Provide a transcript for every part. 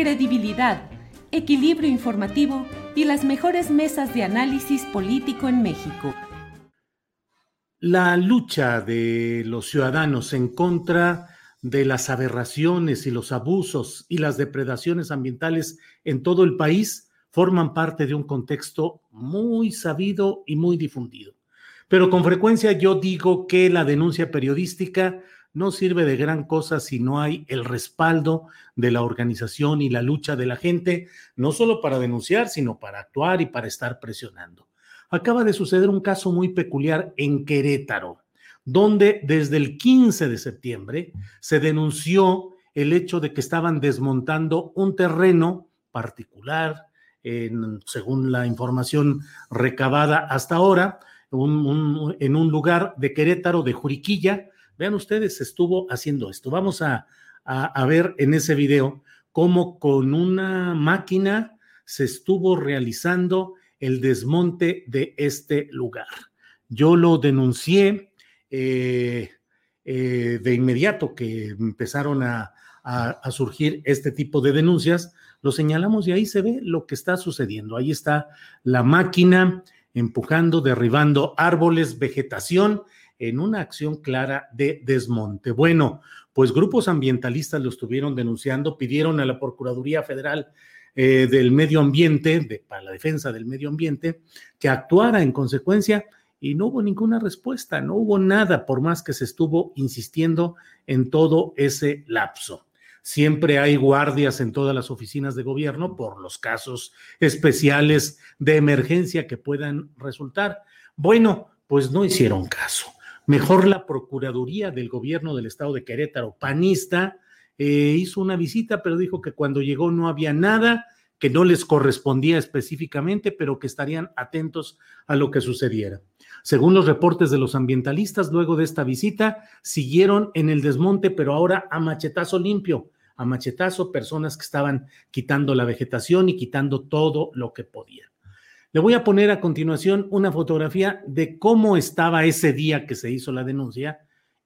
credibilidad, equilibrio informativo y las mejores mesas de análisis político en México. La lucha de los ciudadanos en contra de las aberraciones y los abusos y las depredaciones ambientales en todo el país forman parte de un contexto muy sabido y muy difundido. Pero con frecuencia yo digo que la denuncia periodística no sirve de gran cosa si no hay el respaldo de la organización y la lucha de la gente, no solo para denunciar, sino para actuar y para estar presionando. Acaba de suceder un caso muy peculiar en Querétaro, donde desde el 15 de septiembre se denunció el hecho de que estaban desmontando un terreno particular, en, según la información recabada hasta ahora, en un lugar de Querétaro, de Juriquilla. Vean ustedes, estuvo haciendo esto. Vamos a, a, a ver en ese video cómo con una máquina se estuvo realizando el desmonte de este lugar. Yo lo denuncié eh, eh, de inmediato que empezaron a, a, a, surgir este tipo de denuncias, lo señalamos y ahí se ve lo que está sucediendo. Ahí está la máquina empujando, derribando árboles, vegetación, en una acción clara de desmonte. Bueno, pues grupos ambientalistas lo estuvieron denunciando, pidieron a la Procuraduría Federal eh, del Medio Ambiente, para la defensa del medio ambiente, que actuara en consecuencia y no hubo ninguna respuesta, no hubo nada, por más que se estuvo insistiendo en todo ese lapso. Siempre hay guardias en todas las oficinas de gobierno por los casos especiales de emergencia que puedan resultar. Bueno, pues no hicieron caso. Mejor la Procuraduría del Gobierno del Estado de Querétaro, panista, eh, hizo una visita, pero dijo que cuando llegó no había nada, que no les correspondía específicamente, pero que estarían atentos a lo que sucediera. Según los reportes de los ambientalistas, luego de esta visita, siguieron en el desmonte, pero ahora a machetazo limpio, a machetazo, personas que estaban quitando la vegetación y quitando todo lo que podían. Le voy a poner a continuación una fotografía de cómo estaba ese día que se hizo la denuncia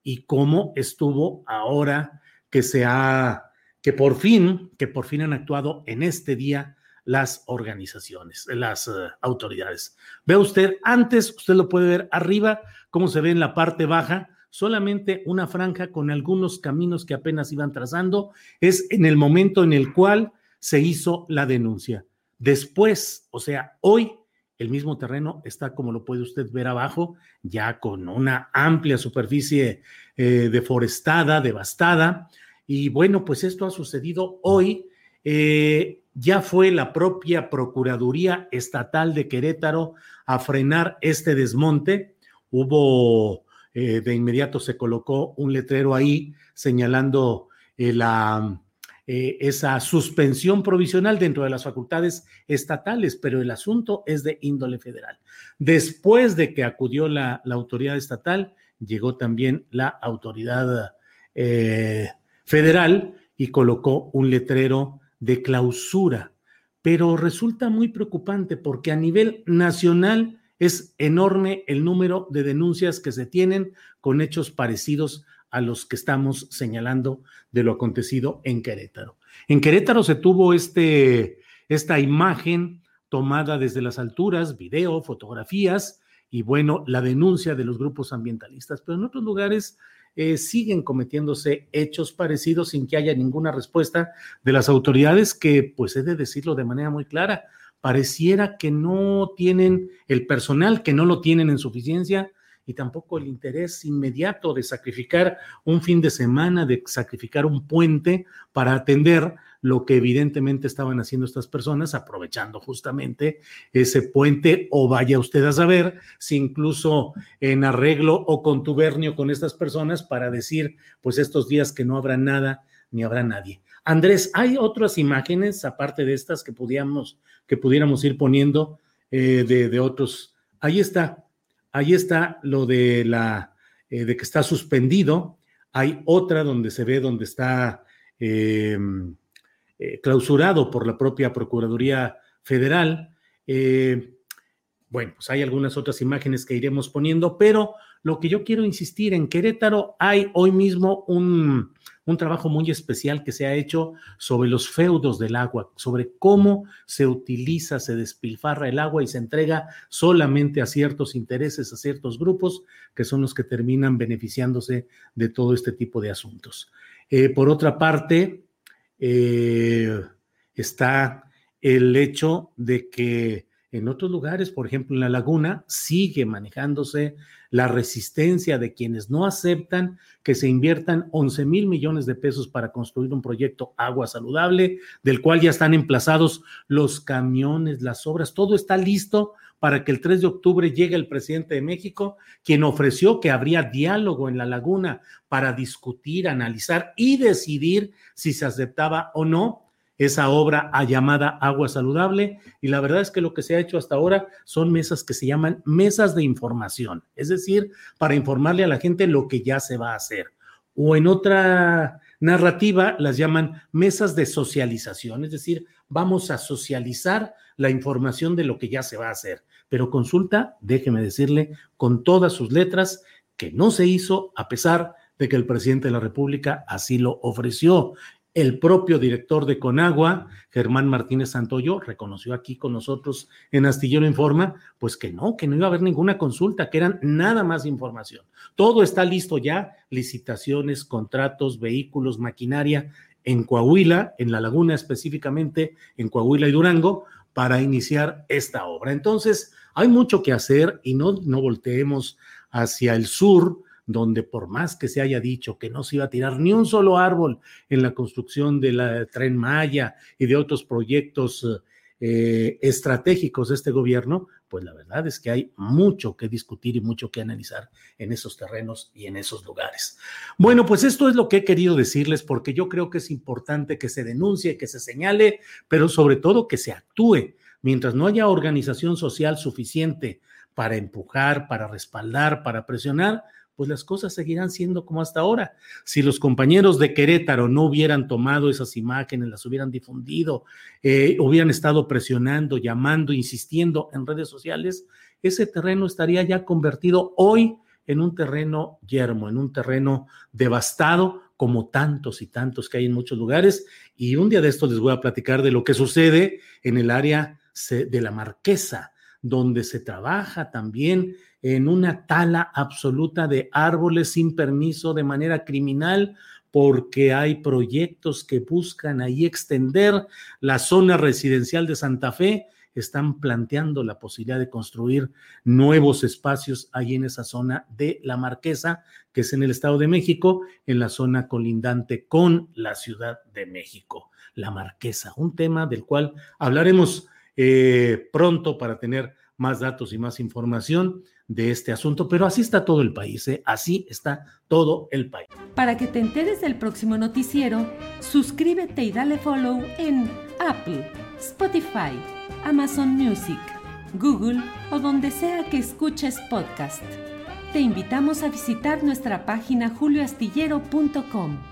y cómo estuvo ahora que se ha, que por fin, que por fin han actuado en este día las organizaciones, las uh, autoridades. Ve usted, antes, usted lo puede ver arriba, cómo se ve en la parte baja, solamente una franja con algunos caminos que apenas iban trazando, es en el momento en el cual se hizo la denuncia. Después, o sea, hoy el mismo terreno está, como lo puede usted ver abajo, ya con una amplia superficie eh, deforestada, devastada. Y bueno, pues esto ha sucedido hoy. Eh, ya fue la propia Procuraduría Estatal de Querétaro a frenar este desmonte. Hubo, eh, de inmediato se colocó un letrero ahí señalando la, eh, esa suspensión provisional dentro de las facultades estatales, pero el asunto es de índole federal. Después de que acudió la, autoridad estatal, llegó también la autoridad eh, federal y colocó un letrero de clausura, pero resulta muy preocupante porque a nivel nacional es enorme el número de denuncias que se tienen con hechos parecidos a los que estamos señalando de lo acontecido en Querétaro. En Querétaro se tuvo este, esta imagen tomada desde las alturas, video, fotografías y bueno, la denuncia de los grupos ambientalistas, pero en otros lugares eh, siguen cometiéndose hechos parecidos sin que haya ninguna respuesta de las autoridades que, pues he de decirlo de manera muy clara, pareciera que no tienen el personal, que no lo tienen en suficiencia y tampoco el interés inmediato de sacrificar un fin de semana, de sacrificar un puente para atender lo que evidentemente estaban haciendo estas personas, aprovechando justamente ese puente, o vaya usted a saber si incluso en arreglo o contubernio con estas personas para decir, pues estos días que no habrá nada ni habrá nadie. Andrés, ¿hay otras imágenes aparte de estas que pudiéramos, que pudiéramos ir poniendo eh, de, otros? Ahí está, ahí está lo de la eh, de que está suspendido. Hay otra donde se ve donde está eh, clausurado por la propia Procuraduría Federal. bueno, pues hay algunas otras imágenes que iremos poniendo, pero lo que yo quiero insistir en Querétaro hay hoy mismo un un trabajo muy especial que se ha hecho sobre los feudos del agua, sobre cómo se utiliza, se despilfarra el agua y se entrega solamente a ciertos intereses, a ciertos grupos, que son los que terminan beneficiándose de todo este tipo de asuntos. Eh, por otra parte, eh, está el hecho de que en otros lugares, por ejemplo en la laguna, sigue manejándose la resistencia de quienes no aceptan que se inviertan 11 mil millones de pesos para construir un proyecto agua saludable, del cual ya están emplazados los camiones, las obras, todo está listo para que el 3 de octubre llegue el presidente de México, quien ofreció que habría diálogo en la laguna para discutir, analizar y decidir si se aceptaba o no esa obra a llamada Agua Saludable y la verdad es que lo que se ha hecho hasta ahora son mesas que se llaman mesas de información, es decir, para informarle a la gente lo que ya se va a hacer. O en otra narrativa las llaman mesas de socialización, es decir, vamos a socializar la información de lo que ya se va a hacer. Pero consulta, déjeme decirle, con todas sus letras, que no se hizo a pesar de que el presidente de la República así lo ofreció. El propio director de Conagua, Germán Martínez Santoyo, reconoció aquí con nosotros en Astillero Informa, pues que no, que no iba a haber ninguna consulta, que eran nada más información. Todo está listo ya, licitaciones, contratos, vehículos, maquinaria en Coahuila, en la laguna específicamente, en Coahuila y Durango, para iniciar esta obra. Entonces, hay mucho que hacer y no, no volteemos hacia el sur, donde por más que se haya dicho que no se iba a tirar ni un solo árbol en la construcción de la tren Maya y de otros proyectos eh, estratégicos de este gobierno, pues la verdad es que hay mucho que discutir y mucho que analizar en esos terrenos y en esos lugares. Bueno, pues esto es lo que he querido decirles porque yo creo que es importante que se denuncie, que se señale, pero sobre todo que se actúe. Mientras no haya organización social suficiente para empujar, para respaldar, para presionar, pues las cosas seguirán siendo como hasta ahora. Si los compañeros de Querétaro no hubieran tomado esas imágenes, las hubieran difundido, eh, hubieran estado presionando, llamando, insistiendo en redes sociales, ese terreno estaría ya convertido hoy en un terreno yermo, en un terreno devastado, como tantos y tantos que hay en muchos lugares. Y un día de esto les voy a platicar de lo que sucede en el área de la Marquesa, donde se trabaja también en una tala absoluta de árboles sin permiso de manera criminal porque hay proyectos que buscan ahí extender la zona residencial de Santa Fe, están planteando la posibilidad de construir nuevos espacios ahí en esa zona de la Marquesa, que es en el Estado de México, en la zona colindante con la Ciudad de México. La Marquesa, un tema del cual hablaremos eh, pronto para tener más datos y más información de este asunto, pero así está todo el país, ¿eh? así está todo el país. Para que te enteres del próximo noticiero, suscríbete y dale follow en Apple, Spotify, Amazon Music, Google o donde sea que escuches podcast. Te invitamos a visitar nuestra página julioastillero.com.